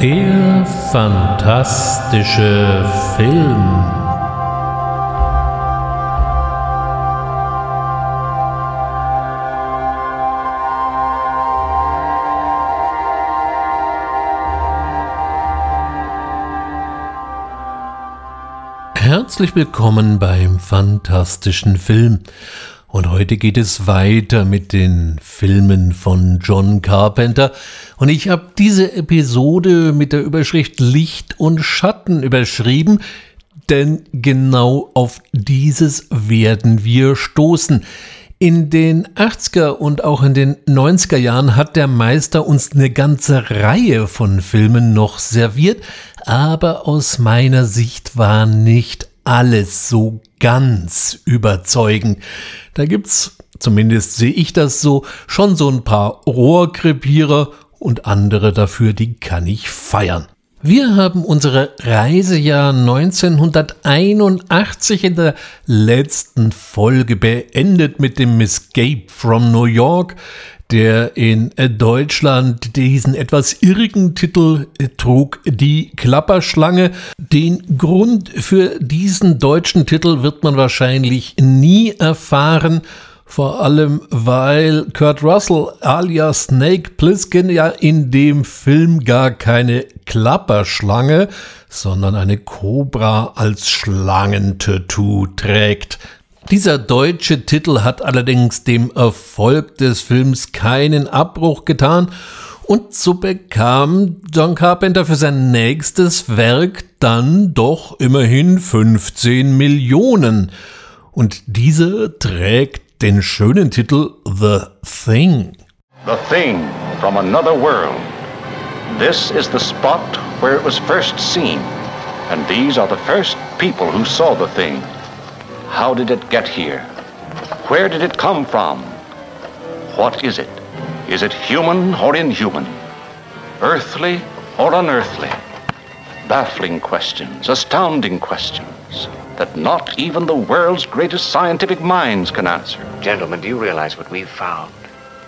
Der fantastische Film. Herzlich willkommen beim fantastischen Film. Und heute geht es weiter mit den Filmen von John Carpenter. Und ich habe diese Episode mit der Überschrift Licht und Schatten überschrieben, denn genau auf dieses werden wir stoßen. In den 80er und auch in den 90er Jahren hat der Meister uns eine ganze Reihe von Filmen noch serviert, aber aus meiner Sicht war nicht alles so ganz überzeugend. Da gibt's, zumindest sehe ich das so, schon so ein paar Rohrkrepierer und andere dafür, die kann ich feiern. Wir haben unsere Reisejahr 1981 in der letzten Folge beendet mit dem Escape from New York, der in Deutschland diesen etwas irrigen Titel trug, Die Klapperschlange. Den Grund für diesen deutschen Titel wird man wahrscheinlich nie erfahren. Vor allem, weil Kurt Russell alias Snake Plissken ja in dem Film gar keine Klapperschlange, sondern eine Kobra als Schlangentattoo trägt. Dieser deutsche Titel hat allerdings dem Erfolg des Films keinen Abbruch getan und so bekam John Carpenter für sein nächstes Werk dann doch immerhin 15 Millionen. Und dieser trägt den schönen Titel The Thing. The Thing from another world. This is the spot where it was first seen. And these are the first people who saw the thing. How did it get here? Where did it come from? What is it? Is it human or inhuman? Earthly or unearthly? Baffling questions, astounding questions that not even the world's greatest scientific minds can answer. Gentlemen, do you realize what we've found?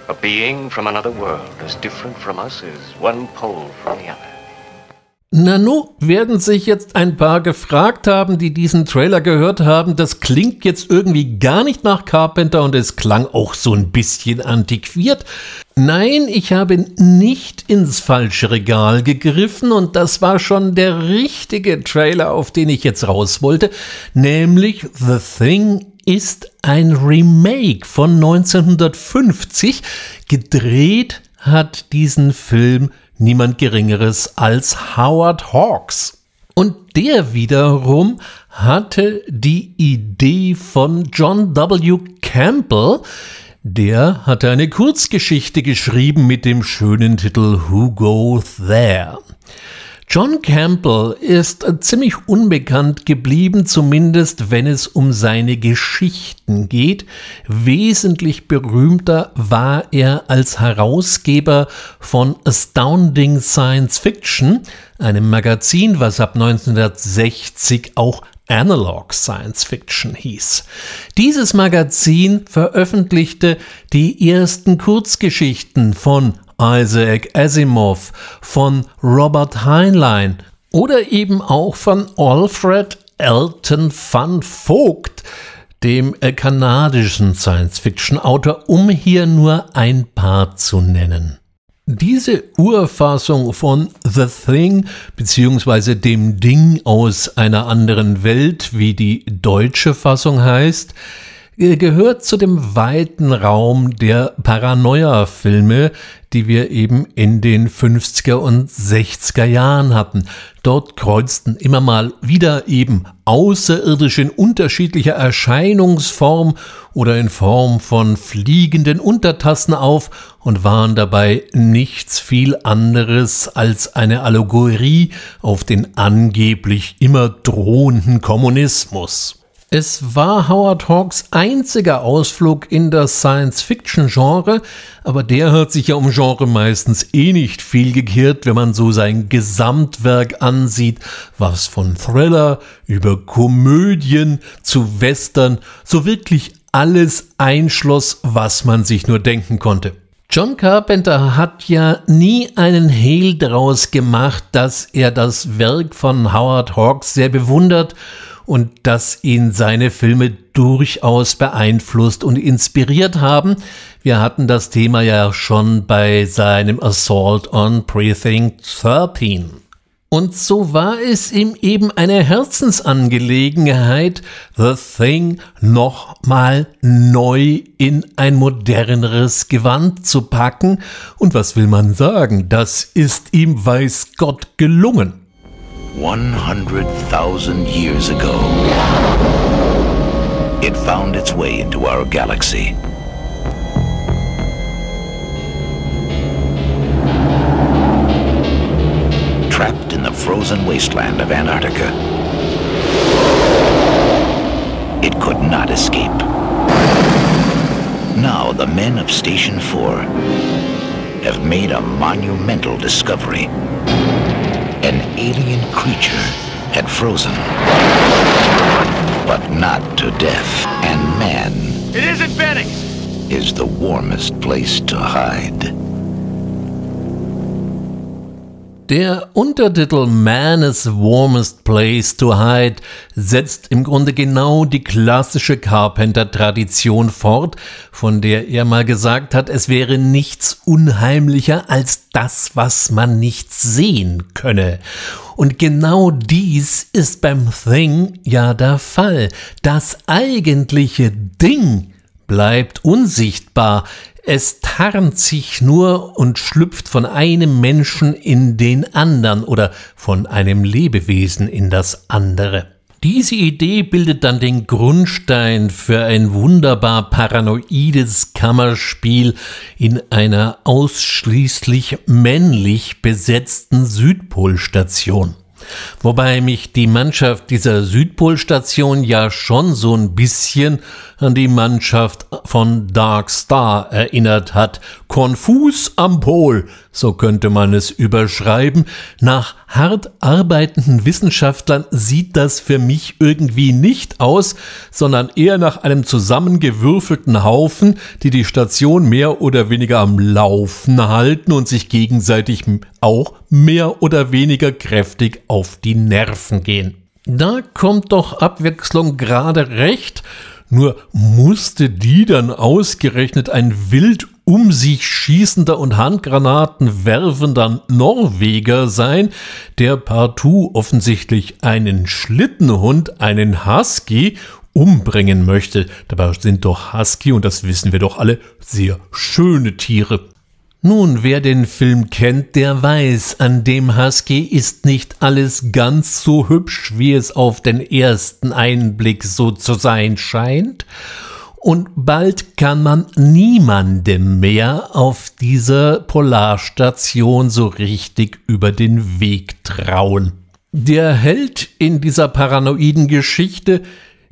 A being from another world, as different from us as one pole from the other. Nanu werden sich jetzt ein paar gefragt haben, die diesen Trailer gehört haben. Das klingt jetzt irgendwie gar nicht nach Carpenter und es klang auch so ein bisschen antiquiert. Nein, ich habe nicht ins falsche Regal gegriffen und das war schon der richtige Trailer, auf den ich jetzt raus wollte, nämlich The Thing ist ein Remake von 1950. Gedreht hat diesen Film niemand Geringeres als Howard Hawks. Und der wiederum hatte die Idee von John W. Campbell, der hatte eine Kurzgeschichte geschrieben mit dem schönen Titel Who Goes There? John Campbell ist ziemlich unbekannt geblieben, zumindest wenn es um seine Geschichten geht. Wesentlich berühmter war er als Herausgeber von Astounding Science Fiction, einem Magazin, was ab 1960 auch Analog Science Fiction hieß. Dieses Magazin veröffentlichte die ersten Kurzgeschichten von Isaac Asimov, von Robert Heinlein oder eben auch von Alfred Elton van Vogt, dem äh, kanadischen Science-Fiction-Autor, um hier nur ein paar zu nennen. Diese Urfassung von The Thing bzw. dem Ding aus einer anderen Welt, wie die deutsche Fassung heißt, gehört zu dem weiten Raum der Paranoia-Filme, die wir eben in den 50er und 60er Jahren hatten. Dort kreuzten immer mal wieder eben Außerirdische in unterschiedlicher Erscheinungsform oder in Form von fliegenden Untertassen auf und waren dabei nichts viel anderes als eine Allegorie auf den angeblich immer drohenden Kommunismus. Es war Howard Hawks einziger Ausflug in das Science-Fiction-Genre, aber der hat sich ja um Genre meistens eh nicht viel gekehrt, wenn man so sein Gesamtwerk ansieht, was von Thriller über Komödien zu Western so wirklich alles einschloss, was man sich nur denken konnte. John Carpenter hat ja nie einen Hehl daraus gemacht, dass er das Werk von Howard Hawks sehr bewundert und dass ihn seine Filme durchaus beeinflusst und inspiriert haben. Wir hatten das Thema ja schon bei seinem Assault on Precinct 13. Und so war es ihm eben eine Herzensangelegenheit, The Thing nochmal neu in ein moderneres Gewand zu packen. Und was will man sagen, das ist ihm weiß Gott gelungen. 100,000 years ago, it found its way into our galaxy. trapped in the frozen wasteland of Antarctica. It could not escape. Now the men of Station 4 have made a monumental discovery. An alien creature had frozen, but not to death. And man... It isn't Benny! ...is the warmest place to hide. Der Untertitel Man is Warmest Place to Hide setzt im Grunde genau die klassische Carpenter-Tradition fort, von der er mal gesagt hat, es wäre nichts unheimlicher als das, was man nicht sehen könne. Und genau dies ist beim Thing ja der Fall. Das eigentliche Ding bleibt unsichtbar, es tarnt sich nur und schlüpft von einem Menschen in den anderen oder von einem Lebewesen in das andere. Diese Idee bildet dann den Grundstein für ein wunderbar paranoides Kammerspiel in einer ausschließlich männlich besetzten Südpolstation. Wobei mich die Mannschaft dieser Südpolstation ja schon so ein bisschen an die Mannschaft von Dark Star erinnert hat. Konfus am Pol, so könnte man es überschreiben. Nach hart arbeitenden Wissenschaftlern sieht das für mich irgendwie nicht aus, sondern eher nach einem zusammengewürfelten Haufen, die die Station mehr oder weniger am Laufen halten und sich gegenseitig auch mehr oder weniger kräftig auf die Nerven gehen. Da kommt doch Abwechslung gerade recht, nur musste die dann ausgerechnet ein wild um sich schießender und Handgranaten werfender Norweger sein, der partout offensichtlich einen Schlittenhund, einen Husky, umbringen möchte. Dabei sind doch Husky, und das wissen wir doch alle, sehr schöne Tiere. Nun, wer den Film kennt, der weiß, an dem Husky ist nicht alles ganz so hübsch, wie es auf den ersten Einblick so zu sein scheint. Und bald kann man niemandem mehr auf dieser Polarstation so richtig über den Weg trauen. Der Held in dieser paranoiden Geschichte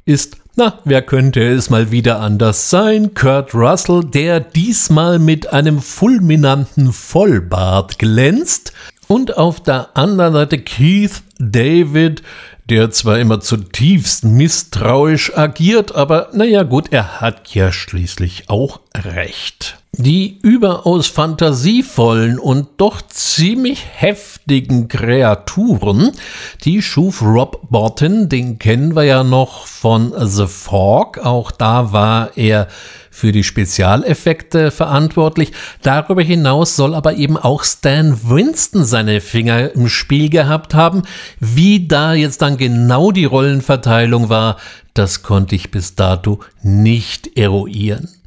ist na, wer könnte es mal wieder anders sein? Kurt Russell, der diesmal mit einem fulminanten Vollbart glänzt. Und auf der anderen Seite Keith David, der zwar immer zutiefst misstrauisch agiert, aber naja gut, er hat ja schließlich auch recht. Die überaus fantasievollen und doch ziemlich heftigen Kreaturen, die schuf Rob Bottin, den kennen wir ja noch von The Fog, auch da war er für die Spezialeffekte verantwortlich. Darüber hinaus soll aber eben auch Stan Winston seine Finger im Spiel gehabt haben. Wie da jetzt dann genau die Rollenverteilung war, das konnte ich bis dato nicht eruieren.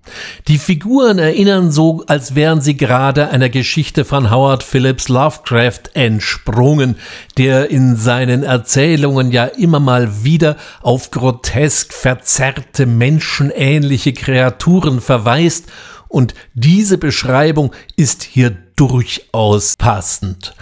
Die Figuren erinnern so, als wären sie gerade einer Geschichte von Howard Phillips Lovecraft entsprungen, der in seinen Erzählungen ja immer mal wieder auf grotesk verzerrte menschenähnliche Kreaturen verweist, und diese Beschreibung ist hier durchaus passend.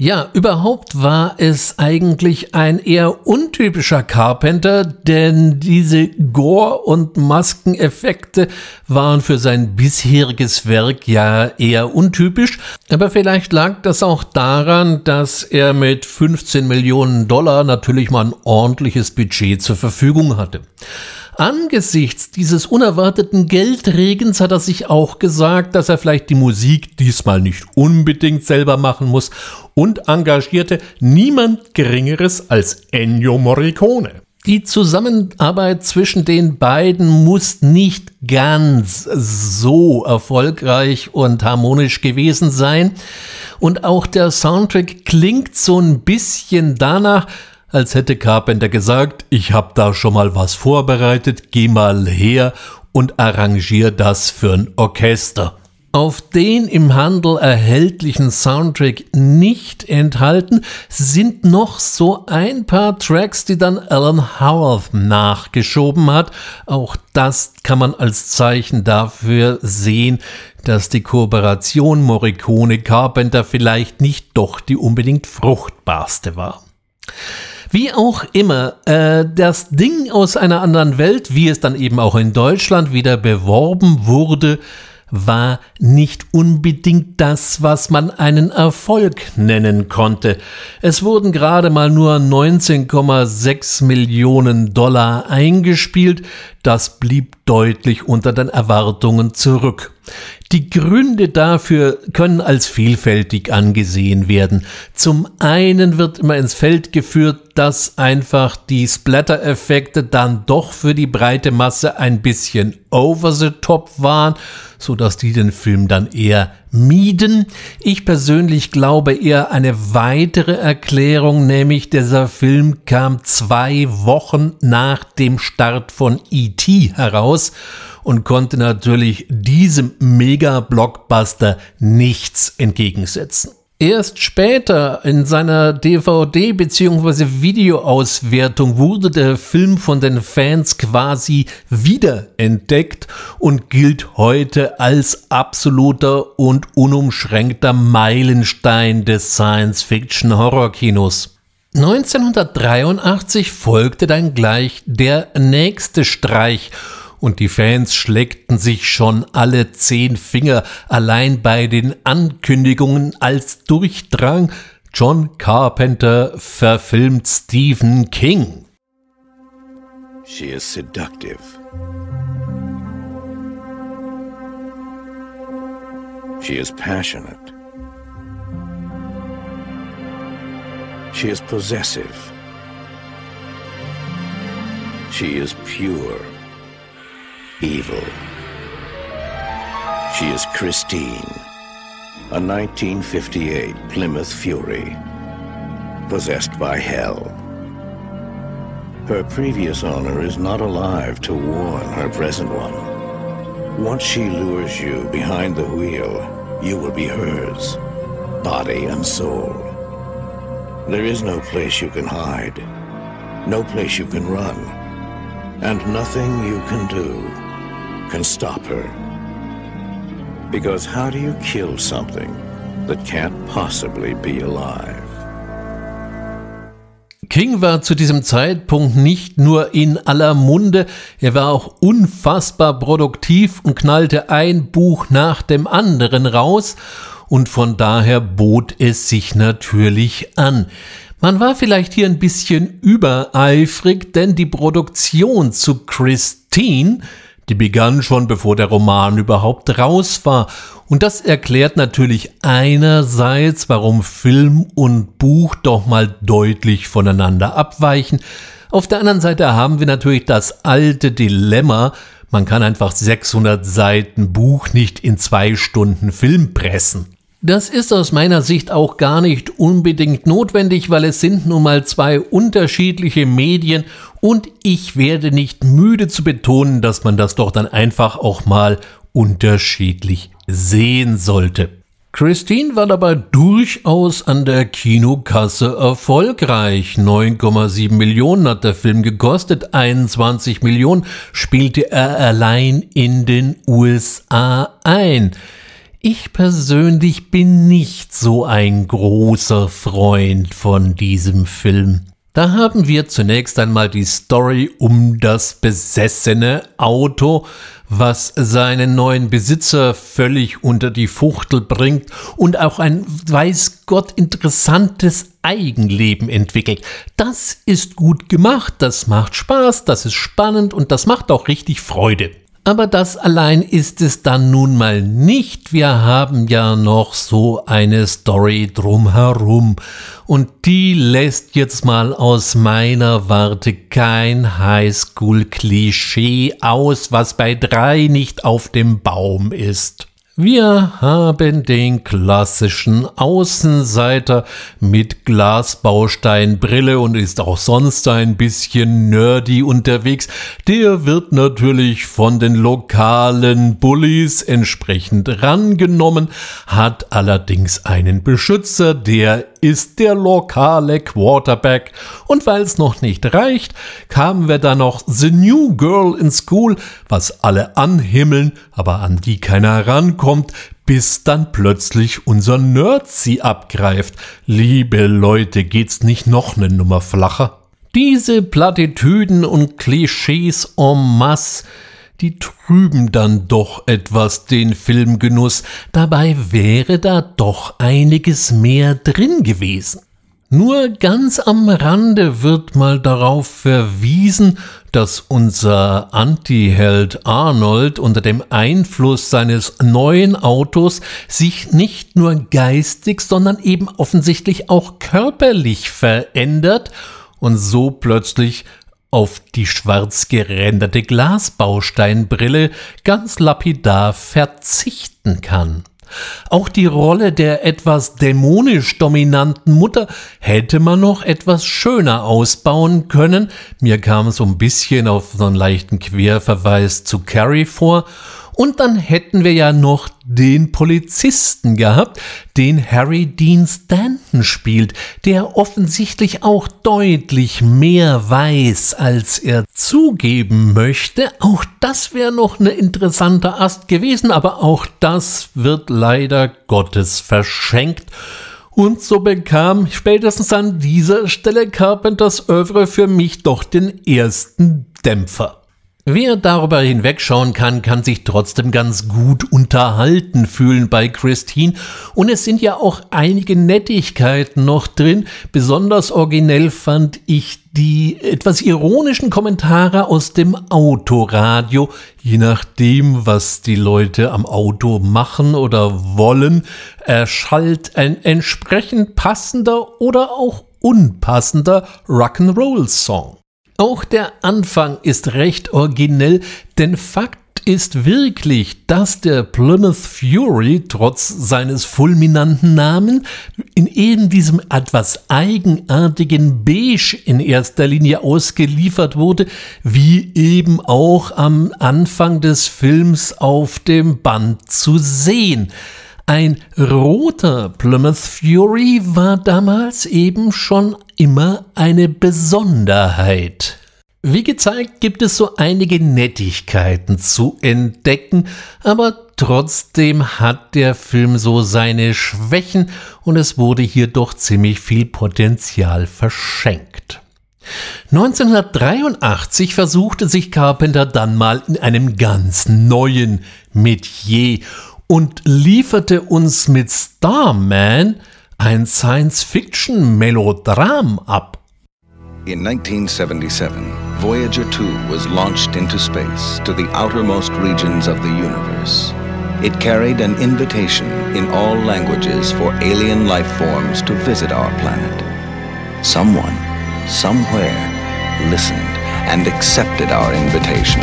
Ja, überhaupt war es eigentlich ein eher untypischer Carpenter, denn diese Gore- und Maskeneffekte waren für sein bisheriges Werk ja eher untypisch, aber vielleicht lag das auch daran, dass er mit 15 Millionen Dollar natürlich mal ein ordentliches Budget zur Verfügung hatte. Angesichts dieses unerwarteten Geldregens hat er sich auch gesagt, dass er vielleicht die Musik diesmal nicht unbedingt selber machen muss und engagierte niemand Geringeres als Ennio Morricone. Die Zusammenarbeit zwischen den beiden muss nicht ganz so erfolgreich und harmonisch gewesen sein. Und auch der Soundtrack klingt so ein bisschen danach, als hätte Carpenter gesagt, ich hab da schon mal was vorbereitet, geh mal her und arrangier das für ein Orchester. Auf den im Handel erhältlichen Soundtrack nicht enthalten sind noch so ein paar Tracks, die dann Alan Howarth nachgeschoben hat. Auch das kann man als Zeichen dafür sehen, dass die Kooperation Morricone Carpenter vielleicht nicht doch die unbedingt fruchtbarste war. Wie auch immer, äh, das Ding aus einer anderen Welt, wie es dann eben auch in Deutschland wieder beworben wurde, war nicht unbedingt das, was man einen Erfolg nennen konnte. Es wurden gerade mal nur 19,6 Millionen Dollar eingespielt, das blieb deutlich unter den Erwartungen zurück. Die Gründe dafür können als vielfältig angesehen werden. Zum einen wird immer ins Feld geführt, dass einfach die Splatter-Effekte dann doch für die breite Masse ein bisschen over the top waren, so dass die den Film dann eher mieden. Ich persönlich glaube eher eine weitere Erklärung, nämlich dieser Film kam zwei Wochen nach dem Start von E.T. heraus und konnte natürlich diesem Mega-Blockbuster nichts entgegensetzen. Erst später in seiner DVD- bzw. Videoauswertung wurde der Film von den Fans quasi wiederentdeckt und gilt heute als absoluter und unumschränkter Meilenstein des Science-Fiction-Horrorkinos. 1983 folgte dann gleich der nächste Streich und die Fans schleckten sich schon alle zehn Finger allein bei den Ankündigungen, als durchdrang John Carpenter verfilmt Stephen King. She is seductive. She is passionate. She is possessive. She is pure. Evil. She is Christine, a 1958 Plymouth Fury, possessed by hell. Her previous owner is not alive to warn her present one. Once she lures you behind the wheel, you will be hers, body and soul. There is no place you can hide, no place you can run, and nothing you can do can stop her. Because how do you kill something that can't possibly be alive? King war zu diesem Zeitpunkt nicht nur in aller Munde, er war auch unfassbar produktiv und knallte ein Buch nach dem anderen raus, und von daher bot es sich natürlich an. Man war vielleicht hier ein bisschen übereifrig, denn die Produktion zu Christine die begann schon bevor der Roman überhaupt raus war. Und das erklärt natürlich einerseits, warum Film und Buch doch mal deutlich voneinander abweichen. Auf der anderen Seite haben wir natürlich das alte Dilemma, man kann einfach 600 Seiten Buch nicht in zwei Stunden Film pressen. Das ist aus meiner Sicht auch gar nicht unbedingt notwendig, weil es sind nun mal zwei unterschiedliche Medien und ich werde nicht müde zu betonen, dass man das doch dann einfach auch mal unterschiedlich sehen sollte. Christine war dabei durchaus an der Kinokasse erfolgreich. 9,7 Millionen hat der Film gekostet, 21 Millionen spielte er allein in den USA ein. Ich persönlich bin nicht so ein großer Freund von diesem Film. Da haben wir zunächst einmal die Story um das besessene Auto, was seinen neuen Besitzer völlig unter die Fuchtel bringt und auch ein weiß Gott interessantes Eigenleben entwickelt. Das ist gut gemacht, das macht Spaß, das ist spannend und das macht auch richtig Freude. Aber das allein ist es dann nun mal nicht. Wir haben ja noch so eine Story drumherum. Und die lässt jetzt mal aus meiner Warte kein Highschool-Klischee aus, was bei drei nicht auf dem Baum ist. Wir haben den klassischen Außenseiter mit Glasbausteinbrille und ist auch sonst ein bisschen nerdy unterwegs. Der wird natürlich von den lokalen Bullies entsprechend rangenommen, hat allerdings einen Beschützer, der ist der lokale Quarterback. Und weil es noch nicht reicht, kamen wir dann noch The New Girl in School, was alle anhimmeln, aber an die keiner rankommt, bis dann plötzlich unser Nerd sie abgreift. Liebe Leute, geht's nicht noch ne Nummer flacher? Diese Plattitüden und Klischees en masse, die trüben dann doch etwas den Filmgenuss, dabei wäre da doch einiges mehr drin gewesen. Nur ganz am Rande wird mal darauf verwiesen, dass unser Antiheld Arnold unter dem Einfluss seines neuen Autos sich nicht nur geistig, sondern eben offensichtlich auch körperlich verändert und so plötzlich auf die schwarz geränderte Glasbausteinbrille ganz lapidar verzichten kann. Auch die Rolle der etwas dämonisch dominanten Mutter hätte man noch etwas schöner ausbauen können. Mir kam so ein bisschen auf so einen leichten Querverweis zu Carrie vor und dann hätten wir ja noch den Polizisten gehabt, den Harry Dean Stanton spielt, der offensichtlich auch deutlich mehr weiß, als er zugeben möchte. Auch das wäre noch eine interessante Ast gewesen, aber auch das wird leider Gottes verschenkt. Und so bekam spätestens an dieser Stelle Carpenters Övre für mich doch den ersten Dämpfer. Wer darüber hinwegschauen kann, kann sich trotzdem ganz gut unterhalten fühlen bei Christine. Und es sind ja auch einige Nettigkeiten noch drin. Besonders originell fand ich die etwas ironischen Kommentare aus dem Autoradio. Je nachdem, was die Leute am Auto machen oder wollen, erschallt ein entsprechend passender oder auch unpassender Rock'n'Roll-Song. Auch der Anfang ist recht originell, denn Fakt ist wirklich, dass der Plymouth Fury trotz seines fulminanten Namen in eben diesem etwas eigenartigen Beige in erster Linie ausgeliefert wurde, wie eben auch am Anfang des Films auf dem Band zu sehen. Ein roter Plymouth Fury war damals eben schon immer eine Besonderheit. Wie gezeigt, gibt es so einige Nettigkeiten zu entdecken, aber trotzdem hat der Film so seine Schwächen und es wurde hier doch ziemlich viel Potenzial verschenkt. 1983 versuchte sich Carpenter dann mal in einem ganz neuen Metier und lieferte uns mit Starman ein Science-Fiction-Melodram ab. In 1977, Voyager 2 was launched into space to the outermost regions of the universe. It carried an invitation in all languages for alien life forms to visit our planet. Someone, somewhere, listened and accepted our invitation.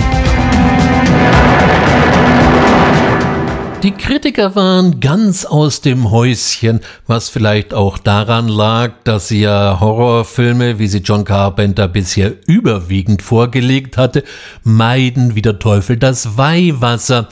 Die Kritiker waren ganz aus dem Häuschen, was vielleicht auch daran lag, dass sie ja Horrorfilme, wie sie John Carpenter bisher überwiegend vorgelegt hatte, meiden wie der Teufel das Weihwasser.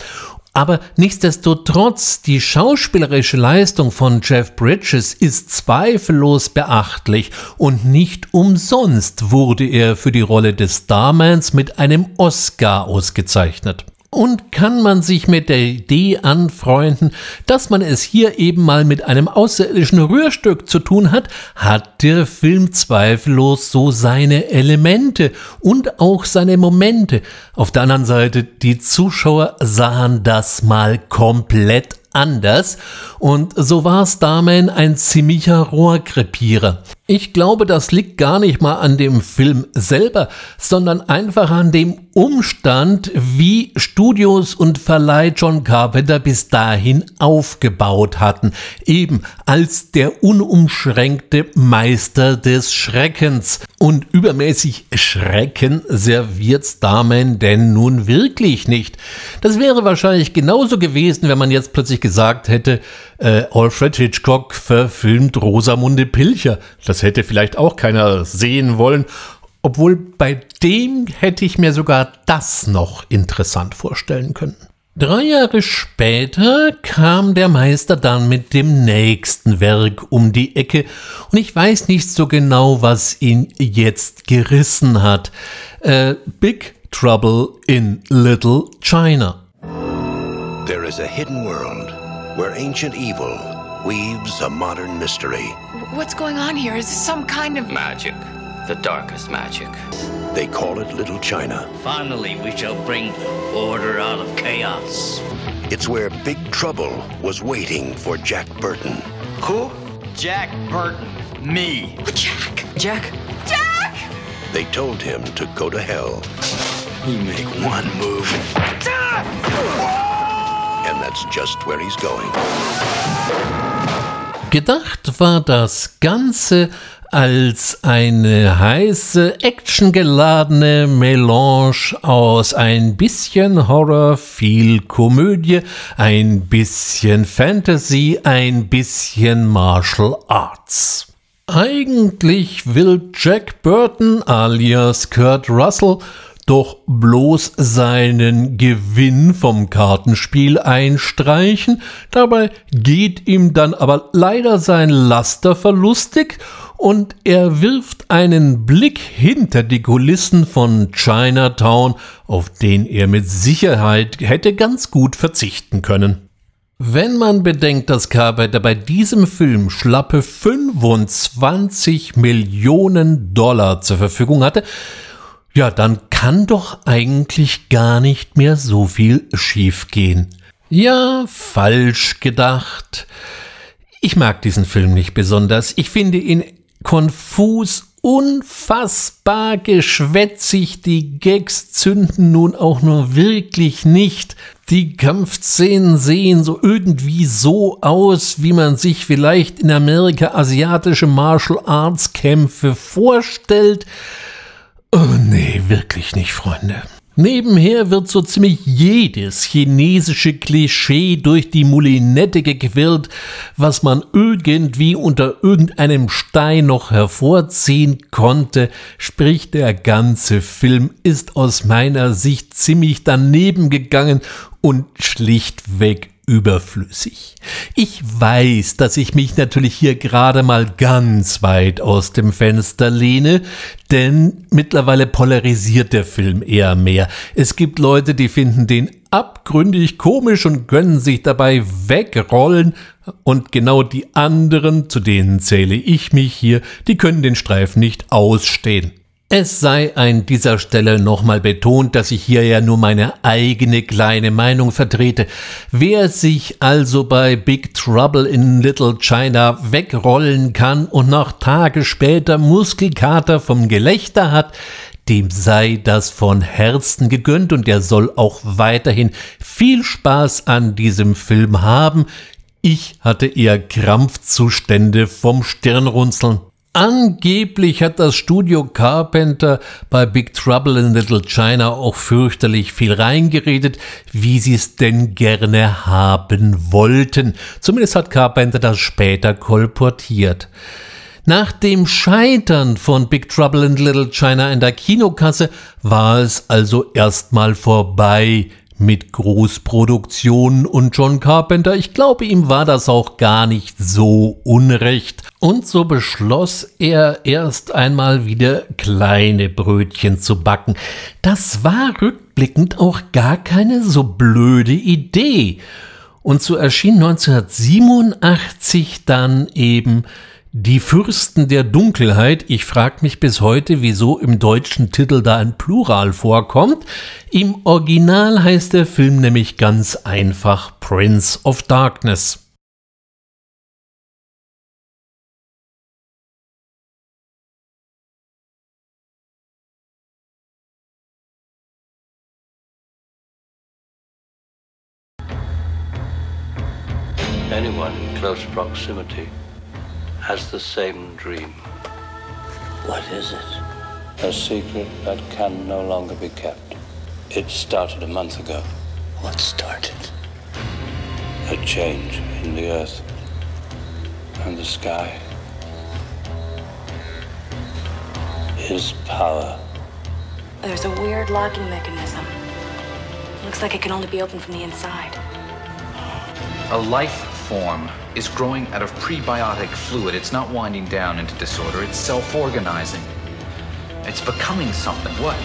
Aber nichtsdestotrotz, die schauspielerische Leistung von Jeff Bridges ist zweifellos beachtlich und nicht umsonst wurde er für die Rolle des Starmans mit einem Oscar ausgezeichnet. Und kann man sich mit der Idee anfreunden, dass man es hier eben mal mit einem außerirdischen Rührstück zu tun hat, hat der Film zweifellos so seine Elemente und auch seine Momente. Auf der anderen Seite, die Zuschauer sahen das mal komplett anders und so war Starman ein ziemlicher Rohrkrepierer. Ich glaube, das liegt gar nicht mal an dem Film selber, sondern einfach an dem Umstand, wie Studios und Verleih John Carpenter bis dahin aufgebaut hatten, eben als der unumschränkte Meister des Schreckens. Und übermäßig Schrecken serviert Starman denn nun wirklich nicht. Das wäre wahrscheinlich genauso gewesen, wenn man jetzt plötzlich gesagt hätte, äh, Alfred Hitchcock verfilmt Rosamunde Pilcher. Das hätte vielleicht auch keiner sehen wollen. Obwohl bei dem hätte ich mir sogar das noch interessant vorstellen können. Drei Jahre später kam der Meister dann mit dem nächsten Werk um die Ecke und ich weiß nicht so genau, was ihn jetzt gerissen hat. Äh, Big Trouble in Little China. There is a hidden world where ancient evil weaves a modern mystery. What's going on here? Is this some kind of Magic. The darkest magic. They call it Little China. Finally, we shall bring order out of chaos. It's where Big Trouble was waiting for Jack Burton. Who? Jack Burton. Me. Jack? Jack? Jack! They told him to go to hell. You make one move. And that's just where he's going. Gedacht war das Ganze als eine heiße, actiongeladene Melange aus ein bisschen Horror, viel Komödie, ein bisschen Fantasy, ein bisschen Martial Arts. Eigentlich will Jack Burton alias Kurt Russell doch bloß seinen Gewinn vom Kartenspiel einstreichen, dabei geht ihm dann aber leider sein Laster verlustig und er wirft einen Blick hinter die Kulissen von Chinatown, auf den er mit Sicherheit hätte ganz gut verzichten können. Wenn man bedenkt, dass Carpenter bei diesem Film schlappe 25 Millionen Dollar zur Verfügung hatte, ja, dann kann doch eigentlich gar nicht mehr so viel schiefgehen. Ja, falsch gedacht. Ich mag diesen Film nicht besonders. Ich finde ihn konfus, unfassbar geschwätzig. Die Gags zünden nun auch nur wirklich nicht. Die Kampfszenen sehen so irgendwie so aus, wie man sich vielleicht in Amerika asiatische Martial Arts Kämpfe vorstellt. Oh nee, wirklich nicht, Freunde. Nebenher wird so ziemlich jedes chinesische Klischee durch die Moulinette gequirlt, was man irgendwie unter irgendeinem Stein noch hervorziehen konnte, sprich der ganze Film ist aus meiner Sicht ziemlich daneben gegangen und schlichtweg überflüssig. Ich weiß, dass ich mich natürlich hier gerade mal ganz weit aus dem Fenster lehne, denn mittlerweile polarisiert der Film eher mehr. Es gibt Leute, die finden den abgründig komisch und gönnen sich dabei wegrollen, und genau die anderen, zu denen zähle ich mich hier, die können den Streifen nicht ausstehen. Es sei an dieser Stelle nochmal betont, dass ich hier ja nur meine eigene kleine Meinung vertrete. Wer sich also bei Big Trouble in Little China wegrollen kann und noch Tage später Muskelkater vom Gelächter hat, dem sei das von Herzen gegönnt und er soll auch weiterhin viel Spaß an diesem Film haben. Ich hatte eher Krampfzustände vom Stirnrunzeln. Angeblich hat das Studio Carpenter bei Big Trouble in Little China auch fürchterlich viel reingeredet, wie sie es denn gerne haben wollten. Zumindest hat Carpenter das später kolportiert. Nach dem Scheitern von Big Trouble in Little China in der Kinokasse war es also erstmal vorbei mit Großproduktionen und John Carpenter. Ich glaube, ihm war das auch gar nicht so unrecht. Und so beschloss er erst einmal wieder kleine Brötchen zu backen. Das war rückblickend auch gar keine so blöde Idee. Und so erschien 1987 dann eben die Fürsten der Dunkelheit, ich frage mich bis heute, wieso im deutschen Titel da ein Plural vorkommt. Im Original heißt der Film nämlich ganz einfach Prince of Darkness. Anyone in close proximity has the same dream. What is it? A secret that can no longer be kept. It started a month ago. What started? A change in the earth and the sky. His power. There's a weird locking mechanism. Looks like it can only be opened from the inside. A life form is growing out of prebiotic fluid. It's not winding down into disorder, it's self organizing. It's becoming something. What?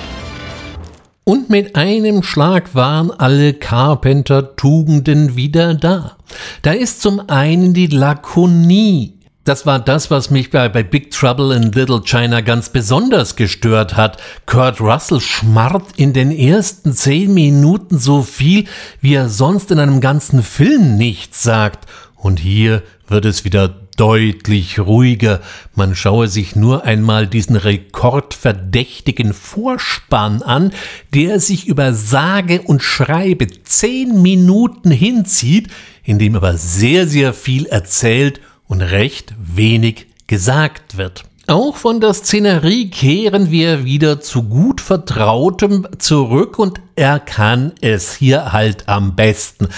Und mit einem Schlag waren alle Carpenter-Tugenden wieder da. Da ist zum einen die Lakonie, das war das, was mich bei, bei Big Trouble in Little China ganz besonders gestört hat. Kurt Russell schmarrt in den ersten zehn Minuten so viel, wie er sonst in einem ganzen Film nichts sagt. Und hier wird es wieder deutlich ruhiger. Man schaue sich nur einmal diesen rekordverdächtigen Vorspann an, der sich über sage und schreibe zehn Minuten hinzieht, in dem aber sehr, sehr viel erzählt und recht wenig gesagt wird. Auch von der Szenerie kehren wir wieder zu gut Vertrautem zurück und er kann es hier halt am besten.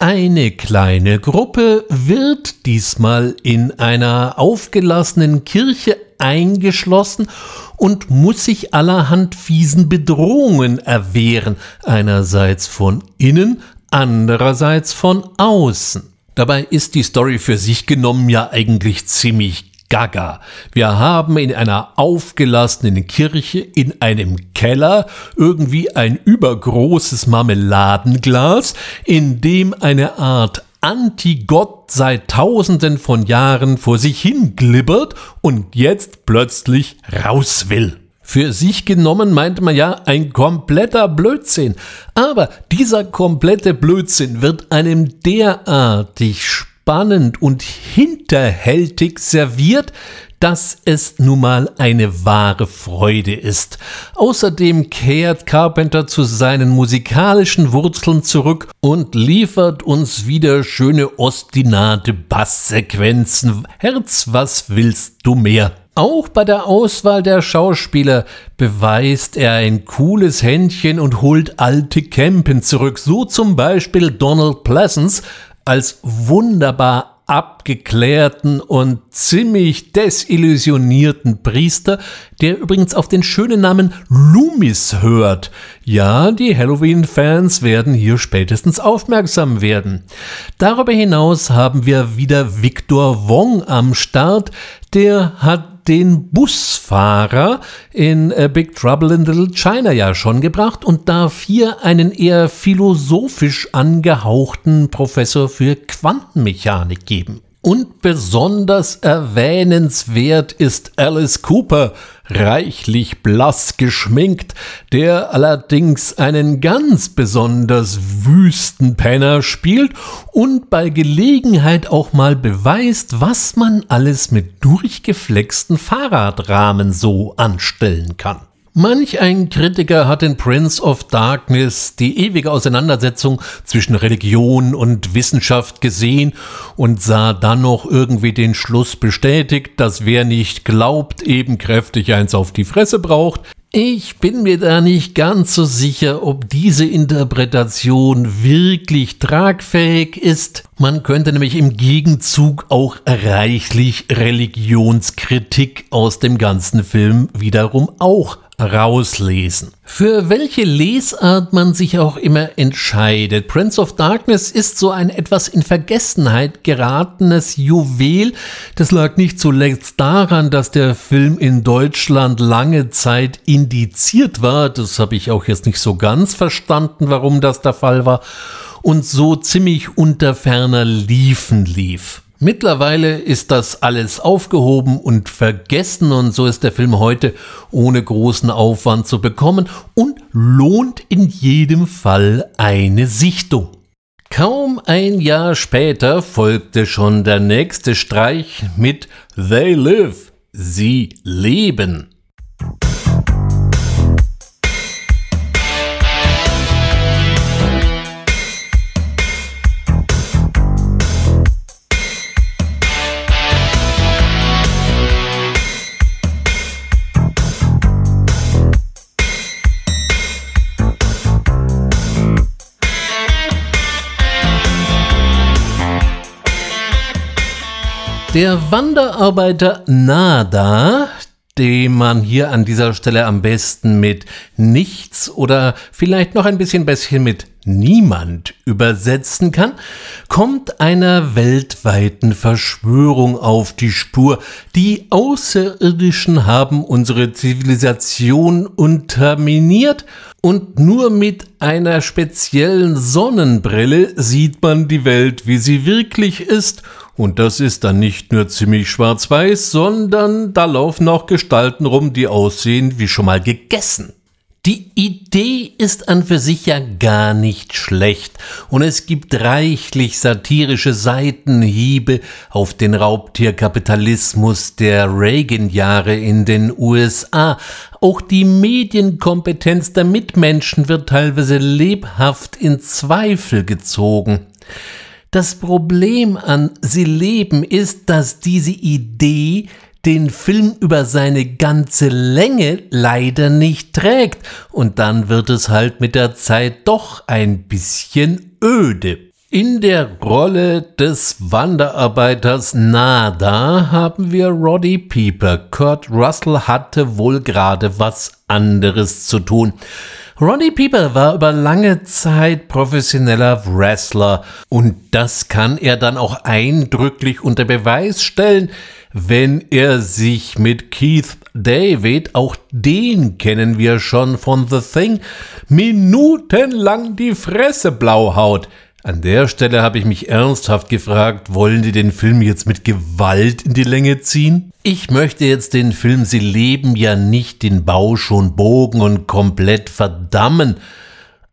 Eine kleine Gruppe wird diesmal in einer aufgelassenen Kirche eingeschlossen und muss sich allerhand fiesen Bedrohungen erwehren, einerseits von innen, andererseits von außen. Dabei ist die Story für sich genommen ja eigentlich ziemlich gaga. Wir haben in einer aufgelassenen Kirche in einem Keller irgendwie ein übergroßes Marmeladenglas, in dem eine Art Antigott seit tausenden von Jahren vor sich hin glibbert und jetzt plötzlich raus will. Für sich genommen meinte man ja ein kompletter Blödsinn. Aber dieser komplette Blödsinn wird einem derartig spannend und hinterhältig serviert, dass es nun mal eine wahre Freude ist. Außerdem kehrt Carpenter zu seinen musikalischen Wurzeln zurück und liefert uns wieder schöne ostinate Basssequenzen. Herz, was willst du mehr? Auch bei der Auswahl der Schauspieler beweist er ein cooles Händchen und holt alte Campen zurück. So zum Beispiel Donald Pleasance als wunderbar abgeklärten und ziemlich desillusionierten Priester, der übrigens auf den schönen Namen Loomis hört. Ja, die Halloween-Fans werden hier spätestens aufmerksam werden. Darüber hinaus haben wir wieder Victor Wong am Start, der hat den Busfahrer in äh, Big Trouble in Little China ja schon gebracht und darf hier einen eher philosophisch angehauchten Professor für Quantenmechanik geben. Und besonders erwähnenswert ist Alice Cooper, reichlich blass geschminkt, der allerdings einen ganz besonders wüsten Penner spielt und bei Gelegenheit auch mal beweist, was man alles mit durchgeflexten Fahrradrahmen so anstellen kann. Manch ein Kritiker hat in Prince of Darkness die ewige Auseinandersetzung zwischen Religion und Wissenschaft gesehen und sah dann noch irgendwie den Schluss bestätigt, dass wer nicht glaubt, eben kräftig eins auf die Fresse braucht. Ich bin mir da nicht ganz so sicher, ob diese Interpretation wirklich tragfähig ist. Man könnte nämlich im Gegenzug auch reichlich Religionskritik aus dem ganzen Film wiederum auch rauslesen. Für welche Lesart man sich auch immer entscheidet. Prince of Darkness ist so ein etwas in Vergessenheit geratenes Juwel. Das lag nicht zuletzt daran, dass der Film in Deutschland lange Zeit indiziert war. Das habe ich auch jetzt nicht so ganz verstanden, warum das der Fall war. Und so ziemlich unter ferner Liefen lief. Mittlerweile ist das alles aufgehoben und vergessen und so ist der Film heute ohne großen Aufwand zu bekommen und lohnt in jedem Fall eine Sichtung. Kaum ein Jahr später folgte schon der nächste Streich mit They Live, sie leben. Der Wanderarbeiter Nada, den man hier an dieser Stelle am besten mit nichts oder vielleicht noch ein bisschen besser mit niemand übersetzen kann, kommt einer weltweiten Verschwörung auf die Spur. Die Außerirdischen haben unsere Zivilisation unterminiert und nur mit einer speziellen Sonnenbrille sieht man die Welt, wie sie wirklich ist und das ist dann nicht nur ziemlich schwarz-weiß, sondern da laufen auch Gestalten rum, die aussehen wie schon mal gegessen. Die Idee ist an für sich ja gar nicht schlecht und es gibt reichlich satirische Seitenhiebe auf den Raubtierkapitalismus der Reagan-Jahre in den USA. Auch die Medienkompetenz der Mitmenschen wird teilweise lebhaft in Zweifel gezogen. Das Problem an Sie leben ist, dass diese Idee den Film über seine ganze Länge leider nicht trägt und dann wird es halt mit der Zeit doch ein bisschen öde. In der Rolle des Wanderarbeiters Nada haben wir Roddy Pieper. Kurt Russell hatte wohl gerade was anderes zu tun. Roddy Piper war über lange Zeit professioneller Wrestler und das kann er dann auch eindrücklich unter Beweis stellen, wenn er sich mit Keith David, auch den kennen wir schon von The Thing, minutenlang die Fresse blau haut. An der Stelle habe ich mich ernsthaft gefragt, wollen die den Film jetzt mit Gewalt in die Länge ziehen? Ich möchte jetzt den Film Sie leben ja nicht den Bau schon bogen und komplett verdammen,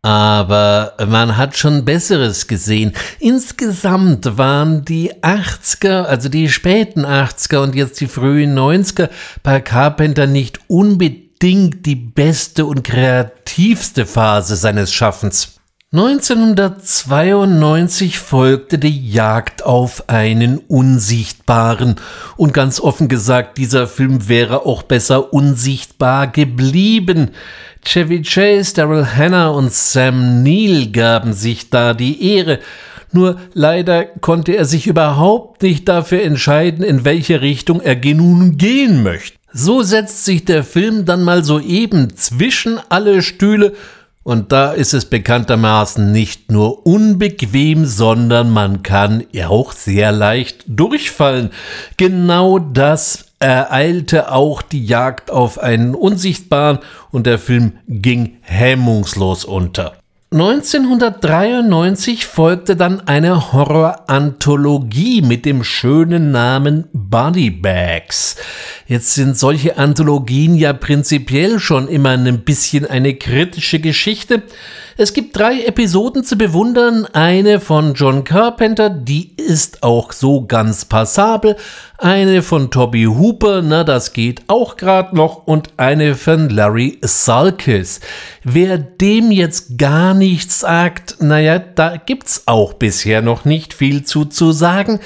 aber man hat schon Besseres gesehen. Insgesamt waren die 80er, also die späten 80er und jetzt die frühen 90er bei Carpenter nicht unbedingt die beste und kreativste Phase seines Schaffens. 1992 folgte die Jagd auf einen Unsichtbaren. Und ganz offen gesagt, dieser Film wäre auch besser unsichtbar geblieben. Chevy Chase, Daryl Hannah und Sam Neill gaben sich da die Ehre. Nur leider konnte er sich überhaupt nicht dafür entscheiden, in welche Richtung er nun gehen möchte. So setzt sich der Film dann mal soeben zwischen alle Stühle und da ist es bekanntermaßen nicht nur unbequem, sondern man kann auch sehr leicht durchfallen. Genau das ereilte auch die Jagd auf einen Unsichtbaren und der Film ging hemmungslos unter. 1993 folgte dann eine Horror-Anthologie mit dem schönen Namen Body Bags. Jetzt sind solche Anthologien ja prinzipiell schon immer ein bisschen eine kritische Geschichte. Es gibt drei Episoden zu bewundern. Eine von John Carpenter, die ist auch so ganz passabel. Eine von Toby Hooper, na das geht auch gerade noch. Und eine von Larry Salkis. Wer dem jetzt gar nichts sagt, naja, da gibt's auch bisher noch nicht viel zu zu sagen.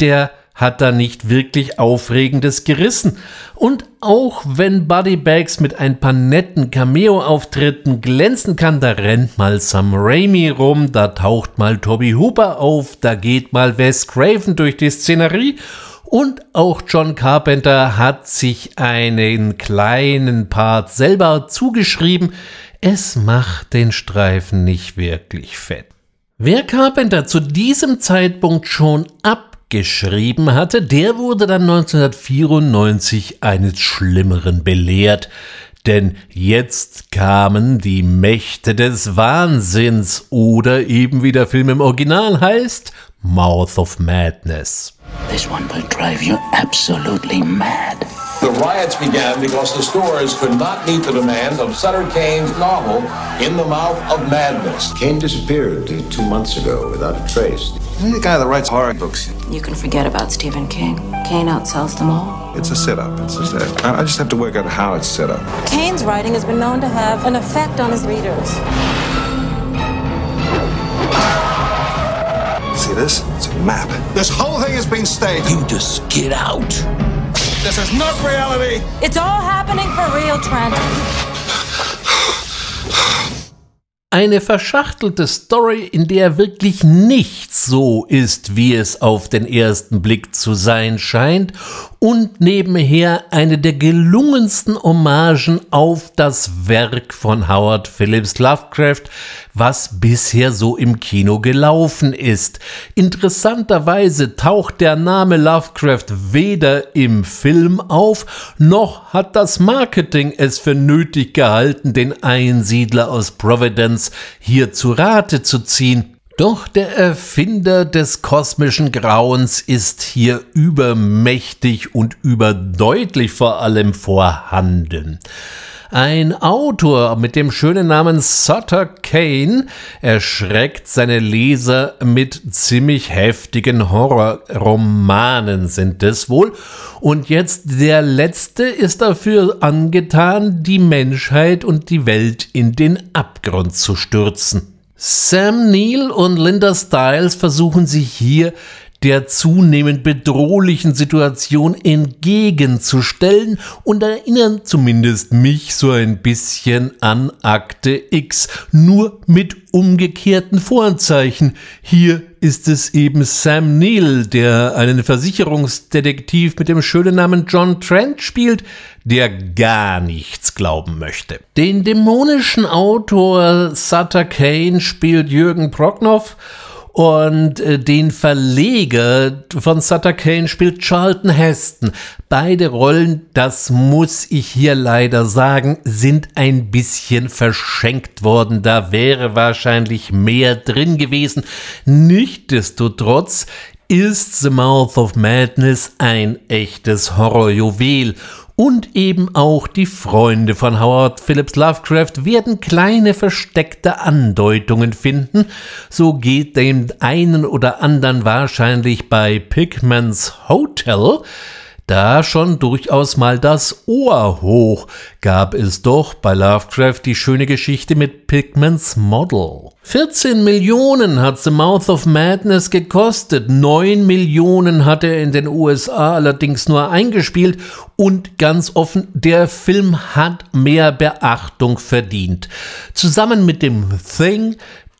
Der hat da nicht wirklich Aufregendes gerissen. Und auch wenn Buddy Bags mit ein paar netten Cameo-Auftritten glänzen kann, da rennt mal Sam Raimi rum, da taucht mal Toby Hooper auf, da geht mal Wes Craven durch die Szenerie und auch John Carpenter hat sich einen kleinen Part selber zugeschrieben. Es macht den Streifen nicht wirklich fett. Wer Carpenter zu diesem Zeitpunkt schon ab geschrieben hatte, der wurde dann 1994 eines Schlimmeren belehrt, denn jetzt kamen die Mächte des Wahnsinns oder eben wie der Film im Original heißt, Mouth of Madness. This one will drive you absolutely mad. The riots began because the stores could not meet the demands of Sutter Kane's novel, In the Mouth of Madness. Kane disappeared two months ago without a trace. I'm the guy that writes horror books. You can forget about Stephen King. Kane outsells them all. It's a setup. It's just that. I just have to work out how it's set up. Kane's writing has been known to have an effect on his readers. See this? It's a map. This whole thing has been staged. You just get out. This is not reality. It's all happening for real, Trent. Eine verschachtelte Story, in der wirklich nichts so ist, wie es auf den ersten Blick zu sein scheint und nebenher eine der gelungensten Hommagen auf das Werk von Howard Phillips Lovecraft, was bisher so im Kino gelaufen ist. Interessanterweise taucht der Name Lovecraft weder im Film auf, noch hat das Marketing es für nötig gehalten, den Einsiedler aus Providence hier zu Rate zu ziehen. Doch der Erfinder des kosmischen Grauens ist hier übermächtig und überdeutlich vor allem vorhanden. Ein Autor mit dem schönen Namen Sutter Kane erschreckt seine Leser mit ziemlich heftigen Horrorromanen sind es wohl. Und jetzt der letzte ist dafür angetan, die Menschheit und die Welt in den Abgrund zu stürzen. Sam Neill und Linda Stiles versuchen sich hier der zunehmend bedrohlichen Situation entgegenzustellen und erinnern zumindest mich so ein bisschen an Akte X, nur mit umgekehrten Vorzeichen. Hier ist es eben Sam Neill, der einen Versicherungsdetektiv mit dem schönen Namen John Trent spielt, der gar nichts glauben möchte. Den dämonischen Autor Sutter Kane spielt Jürgen Procknoff und äh, den Verleger von Sutter Kane spielt Charlton Heston. Beide Rollen, das muss ich hier leider sagen, sind ein bisschen verschenkt worden. Da wäre wahrscheinlich mehr drin gewesen. Nichtsdestotrotz ist The Mouth of Madness ein echtes Horrorjuwel und eben auch die Freunde von Howard Phillips Lovecraft werden kleine versteckte Andeutungen finden. So geht dem einen oder anderen wahrscheinlich bei Pigmans Hotel da schon durchaus mal das Ohr hoch, gab es doch bei Lovecraft die schöne Geschichte mit Pigments Model. 14 Millionen hat The Mouth of Madness gekostet, 9 Millionen hat er in den USA allerdings nur eingespielt. Und ganz offen, der Film hat mehr Beachtung verdient. Zusammen mit dem Thing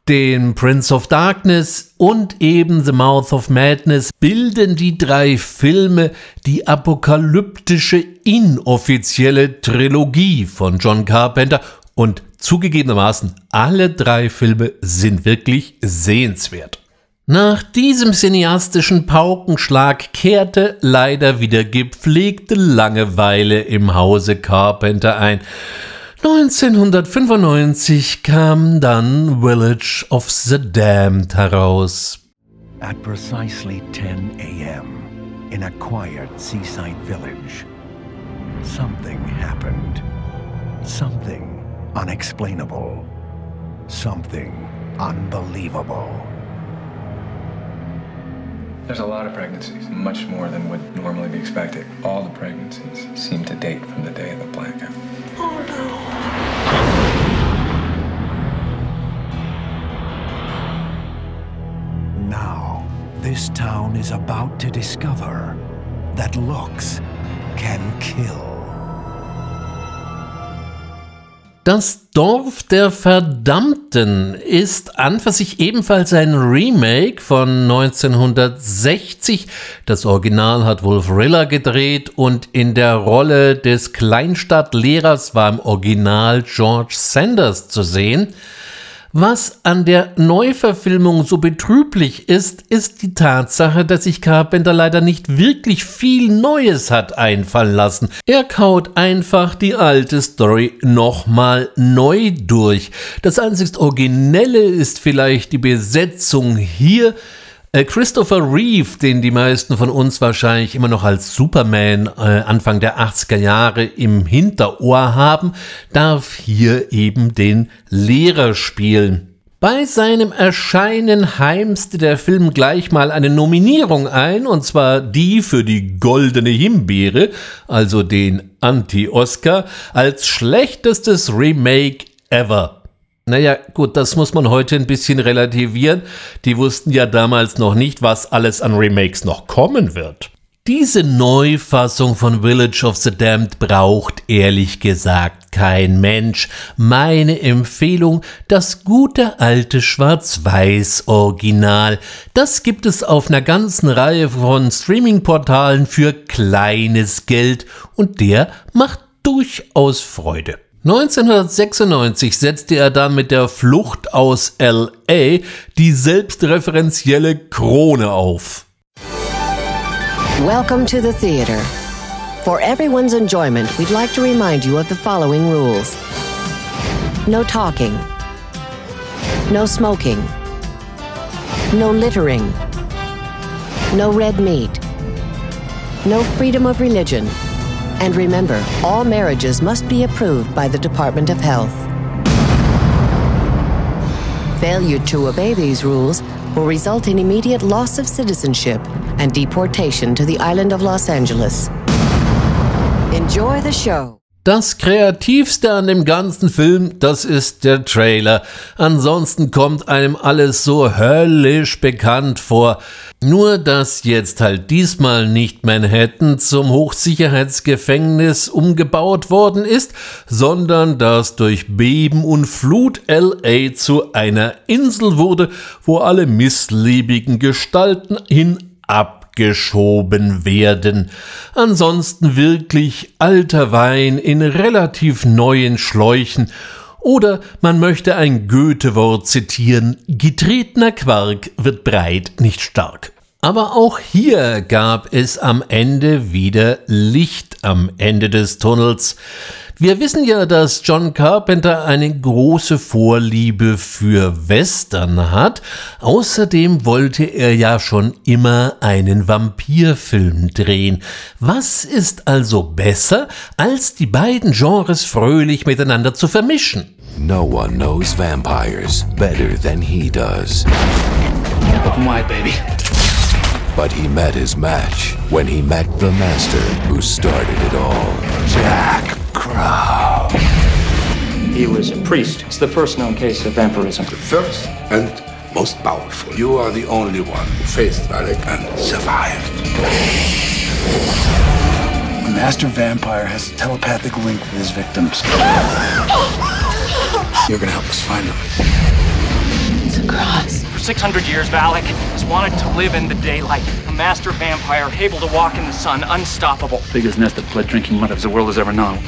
den Prince of Darkness und eben The Mouth of Madness bilden die drei Filme die apokalyptische inoffizielle Trilogie von John Carpenter. Und zugegebenermaßen alle drei Filme sind wirklich sehenswert. Nach diesem cineastischen Paukenschlag kehrte leider wieder gepflegte Langeweile im Hause Carpenter ein. 1995 kam dann Village of the Damned heraus. At precisely 10 a.m. in a quiet seaside village, something happened. Something unexplainable. Something unbelievable. There's a lot of pregnancies, much more than would normally be expected. All the pregnancies seem to date from the day of the blackout. Oh no. Now, this town is about to discover that looks can kill. Das Dorf der Verdammten ist an für sich ebenfalls ein Remake von 1960. Das Original hat Wolf Riller gedreht und in der Rolle des Kleinstadtlehrers war im Original George Sanders zu sehen. Was an der Neuverfilmung so betrüblich ist, ist die Tatsache, dass sich Carpenter leider nicht wirklich viel Neues hat einfallen lassen. Er kaut einfach die alte Story nochmal neu durch. Das einzigst Originelle ist vielleicht die Besetzung hier, Christopher Reeve, den die meisten von uns wahrscheinlich immer noch als Superman äh, Anfang der 80er Jahre im Hinterohr haben, darf hier eben den Lehrer spielen. Bei seinem Erscheinen heimste der Film gleich mal eine Nominierung ein, und zwar die für die Goldene Himbeere, also den Anti-Oscar, als schlechtestes Remake ever. Naja, gut, das muss man heute ein bisschen relativieren. Die wussten ja damals noch nicht, was alles an Remakes noch kommen wird. Diese Neufassung von Village of the Damned braucht ehrlich gesagt kein Mensch. Meine Empfehlung, das gute alte Schwarz-Weiß-Original. Das gibt es auf einer ganzen Reihe von Streaming-Portalen für kleines Geld und der macht durchaus Freude. 1996 setzte er dann mit der Flucht aus LA die selbstreferenzielle Krone auf. Welcome to the theater. For everyone's enjoyment, we'd like to remind you of the following rules. No talking. No smoking. No littering. No red meat. No freedom of religion. And remember, all marriages must be approved by the Department of Health. Failure to obey these rules will result in immediate loss of citizenship and deportation to the island of Los Angeles. Enjoy the show. Das Kreativste an dem ganzen Film, das ist der Trailer. Ansonsten kommt einem alles so höllisch bekannt vor. Nur, dass jetzt halt diesmal nicht Manhattan zum Hochsicherheitsgefängnis umgebaut worden ist, sondern dass durch Beben und Flut LA zu einer Insel wurde, wo alle missliebigen Gestalten hin geschoben werden. Ansonsten wirklich alter Wein in relativ neuen Schläuchen oder man möchte ein Goethe-Wort zitieren, getretener Quark wird breit, nicht stark. Aber auch hier gab es am Ende wieder Licht am Ende des Tunnels. Wir wissen ja, dass John Carpenter eine große Vorliebe für Western hat. Außerdem wollte er ja schon immer einen Vampirfilm drehen. Was ist also besser, als die beiden Genres fröhlich miteinander zu vermischen? No one knows vampires better than he does. Open wide, baby. But he met his match when he met the master who started it all, Jack Crow. He was a priest. It's the first known case of vampirism. The first and most powerful. You are the only one who faced Alec and survived. The master vampire has a telepathic link with his victims. You're gonna help us find them. Cross. For 600 years, Valak has wanted to live in the daylight. A master vampire, able to walk in the sun, unstoppable. Biggest nest of blood drinking mothers the world has ever known.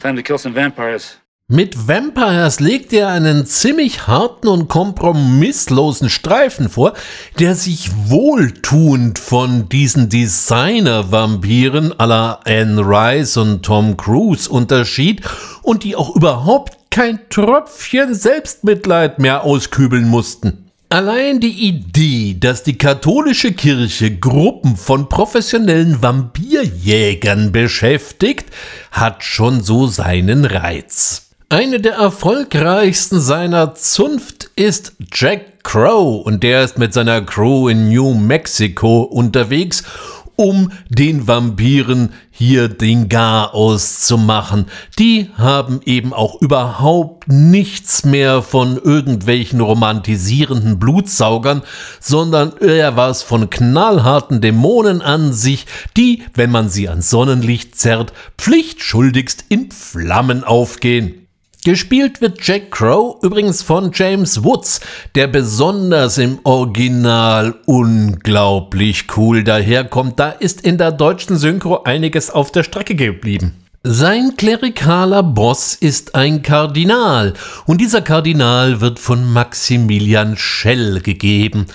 Time to kill some vampires. Mit Vampires legt er einen ziemlich harten und kompromisslosen Streifen vor, der sich wohltuend von diesen Designer-Vampiren la Anne Rice und Tom Cruise unterschied und die auch überhaupt kein Tröpfchen Selbstmitleid mehr auskübeln mussten. Allein die Idee, dass die katholische Kirche Gruppen von professionellen Vampirjägern beschäftigt, hat schon so seinen Reiz. Eine der erfolgreichsten seiner Zunft ist Jack Crow und der ist mit seiner Crew in New Mexico unterwegs um den Vampiren hier den Garaus zu machen. Die haben eben auch überhaupt nichts mehr von irgendwelchen romantisierenden Blutsaugern, sondern eher was von knallharten Dämonen an sich, die, wenn man sie ans Sonnenlicht zerrt, pflichtschuldigst in Flammen aufgehen. Gespielt wird Jack Crow übrigens von James Woods, der besonders im Original unglaublich cool daherkommt. Da ist in der deutschen Synchro einiges auf der Strecke geblieben. Sein klerikaler Boss ist ein Kardinal und dieser Kardinal wird von Maximilian Schell gegeben.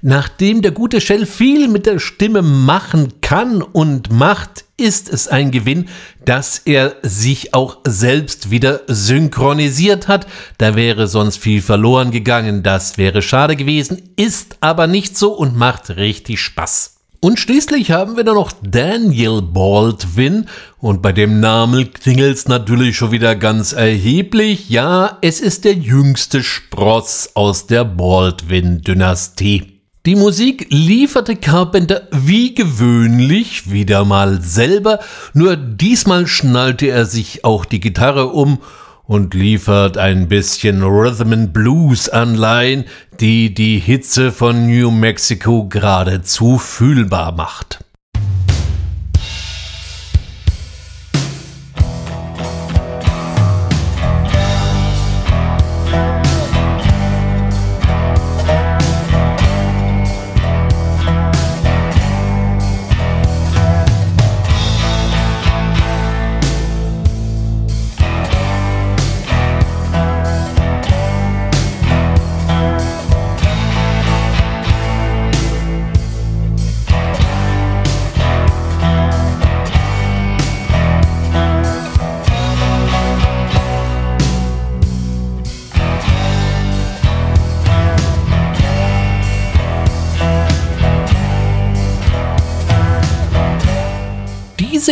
Nachdem der gute Schell viel mit der Stimme machen kann und macht, ist es ein Gewinn, dass er sich auch selbst wieder synchronisiert hat. Da wäre sonst viel verloren gegangen, das wäre schade gewesen, ist aber nicht so und macht richtig Spaß. Und schließlich haben wir da noch Daniel Baldwin und bei dem Namen klingelt's natürlich schon wieder ganz erheblich. Ja, es ist der jüngste Spross aus der Baldwin-Dynastie. Die Musik lieferte Carpenter wie gewöhnlich wieder mal selber, nur diesmal schnallte er sich auch die Gitarre um und liefert ein bisschen Rhythm and Blues Anleihen, die die Hitze von New Mexico geradezu fühlbar macht.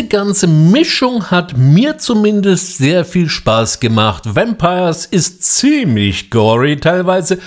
Diese ganze Mischung hat mir zumindest sehr viel Spaß gemacht. Vampires ist ziemlich gory, teilweise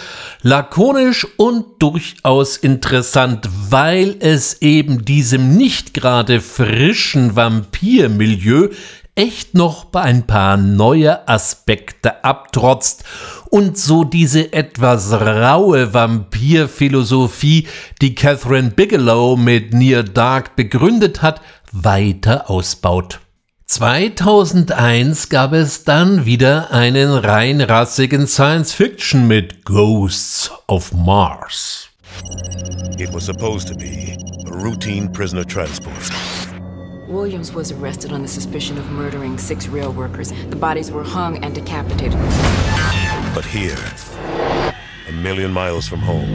lakonisch und durchaus interessant, weil es eben diesem nicht gerade frischen Vampirmilieu echt noch ein paar neue Aspekte abtrotzt und so diese etwas raue Vampirphilosophie, die Catherine Bigelow mit Near Dark begründet hat, weiter ausbaut. 2001 gab es dann wieder einen rein rassigen Science-Fiction mit Ghosts of Mars. It was supposed to be a routine prisoner transport. Williams was arrested on the suspicion of murdering six rail workers. The bodies were hung and decapitated. But here, a million miles from home,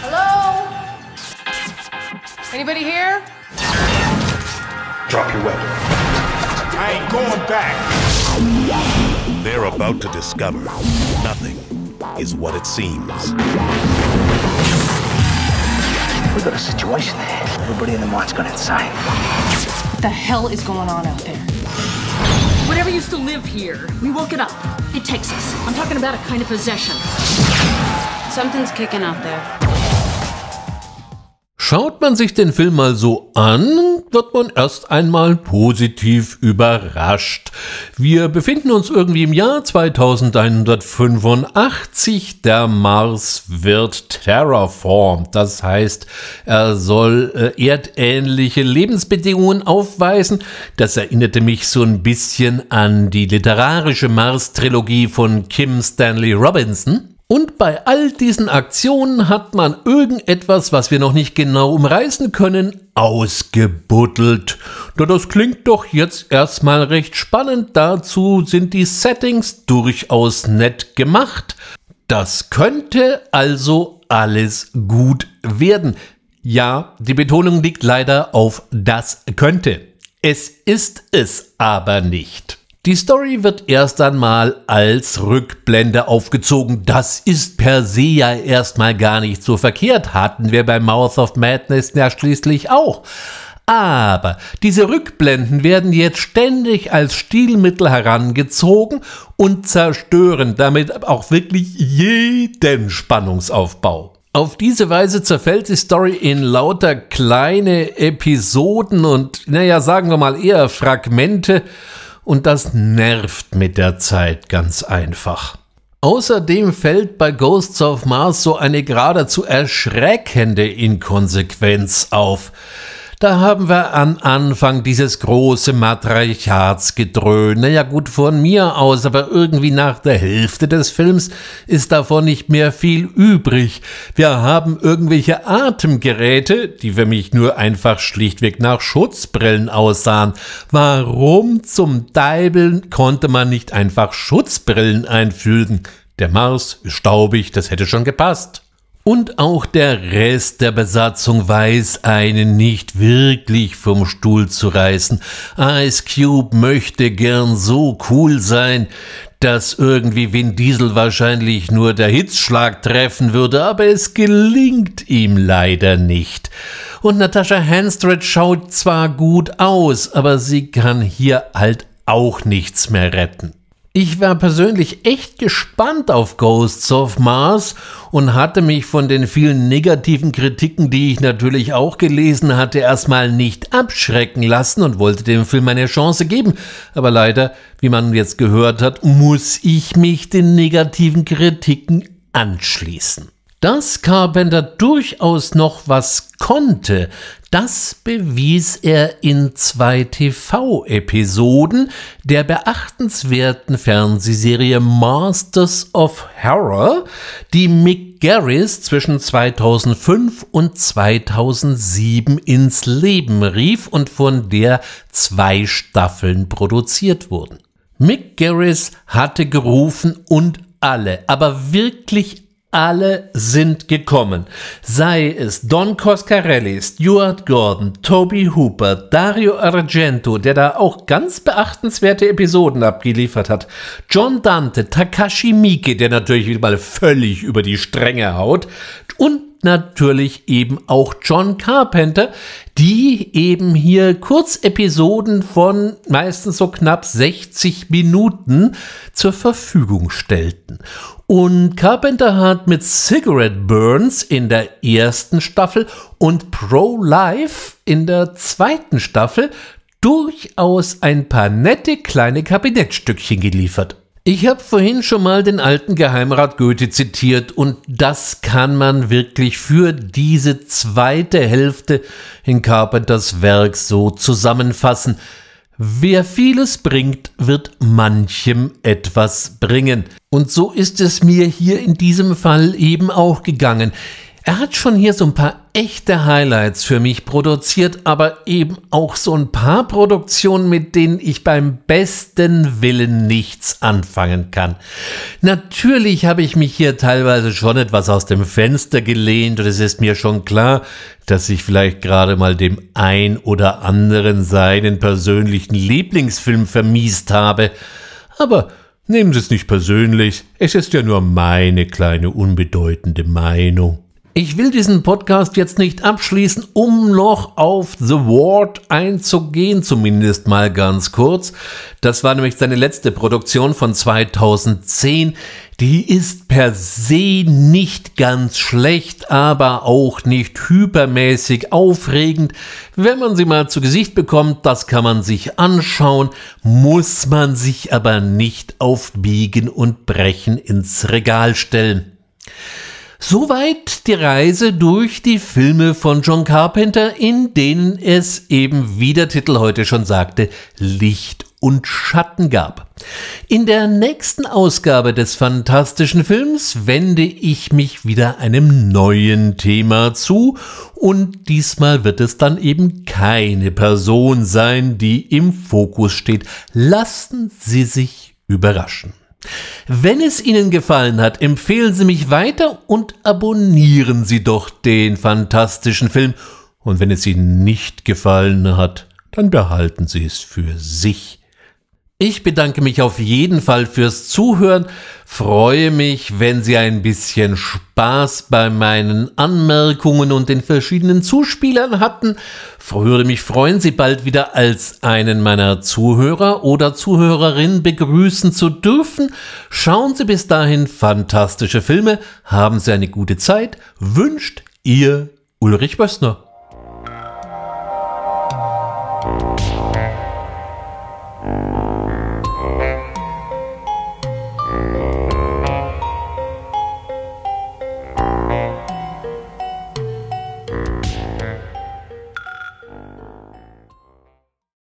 Hello? Anybody here? Drop your weapon. I ain't going back. They're about to discover nothing is what it seems. We got a situation there. Everybody in the mine's gone insane. What the hell is going on out there? Whatever used to live here, we woke it up. It takes us. I'm talking about a kind of possession. Something's kicking out there. Schaut man sich den Film mal so an, wird man erst einmal positiv überrascht. Wir befinden uns irgendwie im Jahr 2185. Der Mars wird terraformed. Das heißt, er soll äh, erdähnliche Lebensbedingungen aufweisen. Das erinnerte mich so ein bisschen an die literarische Mars-Trilogie von Kim Stanley Robinson. Und bei all diesen Aktionen hat man irgendetwas, was wir noch nicht genau umreißen können, ausgebuddelt. Da das klingt doch jetzt erstmal recht spannend. Dazu sind die Settings durchaus nett gemacht. Das könnte also alles gut werden. Ja, die Betonung liegt leider auf das könnte. Es ist es aber nicht. Die Story wird erst einmal als Rückblende aufgezogen. Das ist per se ja erstmal gar nicht so verkehrt. Hatten wir bei Mouth of Madness ja schließlich auch. Aber diese Rückblenden werden jetzt ständig als Stilmittel herangezogen und zerstören damit auch wirklich jeden Spannungsaufbau. Auf diese Weise zerfällt die Story in lauter kleine Episoden und, naja, sagen wir mal eher Fragmente, und das nervt mit der Zeit ganz einfach. Außerdem fällt bei Ghosts of Mars so eine geradezu erschreckende Inkonsequenz auf. Da haben wir am Anfang dieses große Matriarchatsgedröhn. Naja, gut von mir aus, aber irgendwie nach der Hälfte des Films ist davon nicht mehr viel übrig. Wir haben irgendwelche Atemgeräte, die für mich nur einfach schlichtweg nach Schutzbrillen aussahen. Warum zum Deibeln konnte man nicht einfach Schutzbrillen einfügen? Der Mars ist staubig, das hätte schon gepasst. Und auch der Rest der Besatzung weiß einen nicht wirklich vom Stuhl zu reißen. Ice Cube möchte gern so cool sein, dass irgendwie Vin Diesel wahrscheinlich nur der Hitzschlag treffen würde, aber es gelingt ihm leider nicht. Und Natascha Hanstred schaut zwar gut aus, aber sie kann hier halt auch nichts mehr retten. Ich war persönlich echt gespannt auf Ghosts of Mars und hatte mich von den vielen negativen Kritiken, die ich natürlich auch gelesen hatte, erstmal nicht abschrecken lassen und wollte dem Film eine Chance geben. Aber leider, wie man jetzt gehört hat, muss ich mich den negativen Kritiken anschließen. Dass Carpenter durchaus noch was konnte, das bewies er in zwei TV-Episoden der beachtenswerten Fernsehserie Masters of Horror, die Mick Garris zwischen 2005 und 2007 ins Leben rief und von der zwei Staffeln produziert wurden. Mick Garris hatte gerufen und alle, aber wirklich alle sind gekommen. Sei es Don Coscarelli, Stuart Gordon, Toby Hooper, Dario Argento, der da auch ganz beachtenswerte Episoden abgeliefert hat, John Dante, Takashi Miike, der natürlich mal völlig über die Stränge haut, und natürlich eben auch John Carpenter, die eben hier Kurzepisoden von meistens so knapp 60 Minuten zur Verfügung stellten. Und Carpenter hat mit Cigarette Burns in der ersten Staffel und Pro-Life in der zweiten Staffel durchaus ein paar nette kleine Kabinettstückchen geliefert. Ich habe vorhin schon mal den alten Geheimrat Goethe zitiert und das kann man wirklich für diese zweite Hälfte in Carpenters Werk so zusammenfassen. Wer vieles bringt, wird manchem etwas bringen. Und so ist es mir hier in diesem Fall eben auch gegangen. Er hat schon hier so ein paar echte Highlights für mich produziert, aber eben auch so ein paar Produktionen, mit denen ich beim besten Willen nichts anfangen kann. Natürlich habe ich mich hier teilweise schon etwas aus dem Fenster gelehnt und es ist mir schon klar, dass ich vielleicht gerade mal dem ein oder anderen seinen persönlichen Lieblingsfilm vermiest habe. Aber nehmen Sie es nicht persönlich, es ist ja nur meine kleine unbedeutende Meinung. Ich will diesen Podcast jetzt nicht abschließen, um noch auf The Ward einzugehen, zumindest mal ganz kurz. Das war nämlich seine letzte Produktion von 2010. Die ist per se nicht ganz schlecht, aber auch nicht hypermäßig aufregend. Wenn man sie mal zu Gesicht bekommt, das kann man sich anschauen, muss man sich aber nicht auf Biegen und Brechen ins Regal stellen. Soweit die Reise durch die Filme von John Carpenter, in denen es eben, wie der Titel heute schon sagte, Licht und Schatten gab. In der nächsten Ausgabe des fantastischen Films wende ich mich wieder einem neuen Thema zu und diesmal wird es dann eben keine Person sein, die im Fokus steht. Lassen Sie sich überraschen. Wenn es Ihnen gefallen hat, empfehlen Sie mich weiter und abonnieren Sie doch den fantastischen Film. Und wenn es Ihnen nicht gefallen hat, dann behalten Sie es für sich. Ich bedanke mich auf jeden Fall fürs Zuhören, freue mich, wenn Sie ein bisschen Spaß bei meinen Anmerkungen und den verschiedenen Zuspielern hatten, würde mich freuen, Sie bald wieder als einen meiner Zuhörer oder Zuhörerin begrüßen zu dürfen. Schauen Sie bis dahin fantastische Filme, haben Sie eine gute Zeit, wünscht Ihr Ulrich Bössner.